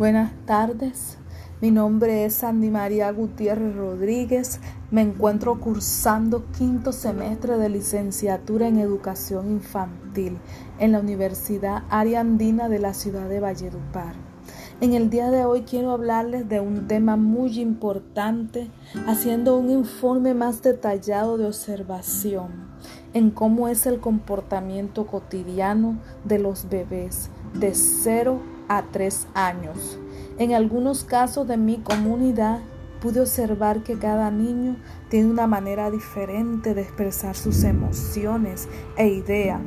Buenas tardes, mi nombre es Sandy María Gutiérrez Rodríguez. Me encuentro cursando quinto semestre de licenciatura en educación infantil en la Universidad Ariandina de la ciudad de Valledupar. En el día de hoy quiero hablarles de un tema muy importante, haciendo un informe más detallado de observación en cómo es el comportamiento cotidiano de los bebés de 0 a 3 años. En algunos casos de mi comunidad pude observar que cada niño tiene una manera diferente de expresar sus emociones e ideas.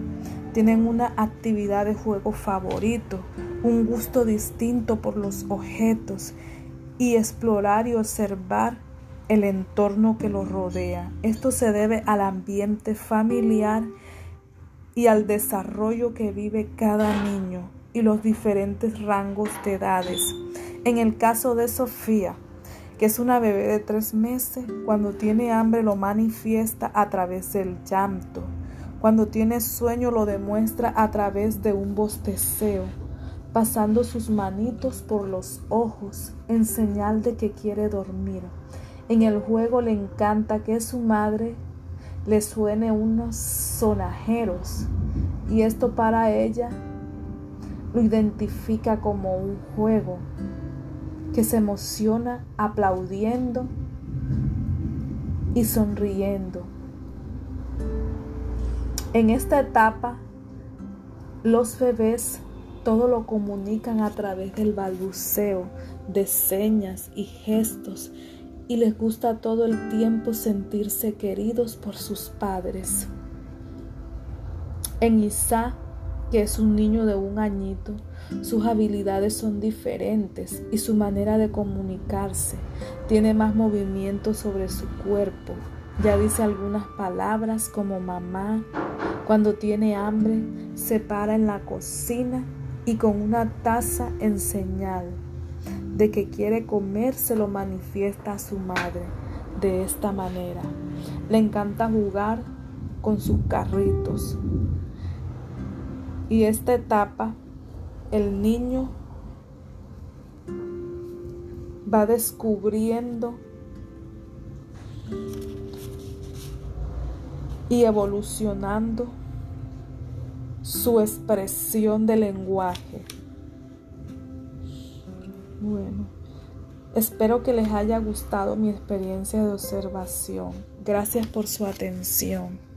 Tienen una actividad de juego favorito, un gusto distinto por los objetos y explorar y observar el entorno que los rodea. Esto se debe al ambiente familiar y al desarrollo que vive cada niño y los diferentes rangos de edades. En el caso de Sofía, que es una bebé de tres meses, cuando tiene hambre lo manifiesta a través del llanto. Cuando tiene sueño lo demuestra a través de un bosteceo, pasando sus manitos por los ojos en señal de que quiere dormir. En el juego le encanta que su madre le suene unos sonajeros y esto para ella lo identifica como un juego, que se emociona aplaudiendo y sonriendo. En esta etapa, los bebés todo lo comunican a través del balbuceo, de señas y gestos y les gusta todo el tiempo sentirse queridos por sus padres. En Isa que es un niño de un añito, sus habilidades son diferentes y su manera de comunicarse tiene más movimiento sobre su cuerpo. Ya dice algunas palabras como mamá. Cuando tiene hambre, se para en la cocina y con una taza en señal de que quiere comer se lo manifiesta a su madre de esta manera. Le encanta jugar con sus carritos, y esta etapa, el niño va descubriendo y evolucionando su expresión de lenguaje. Bueno, espero que les haya gustado mi experiencia de observación. Gracias por su atención.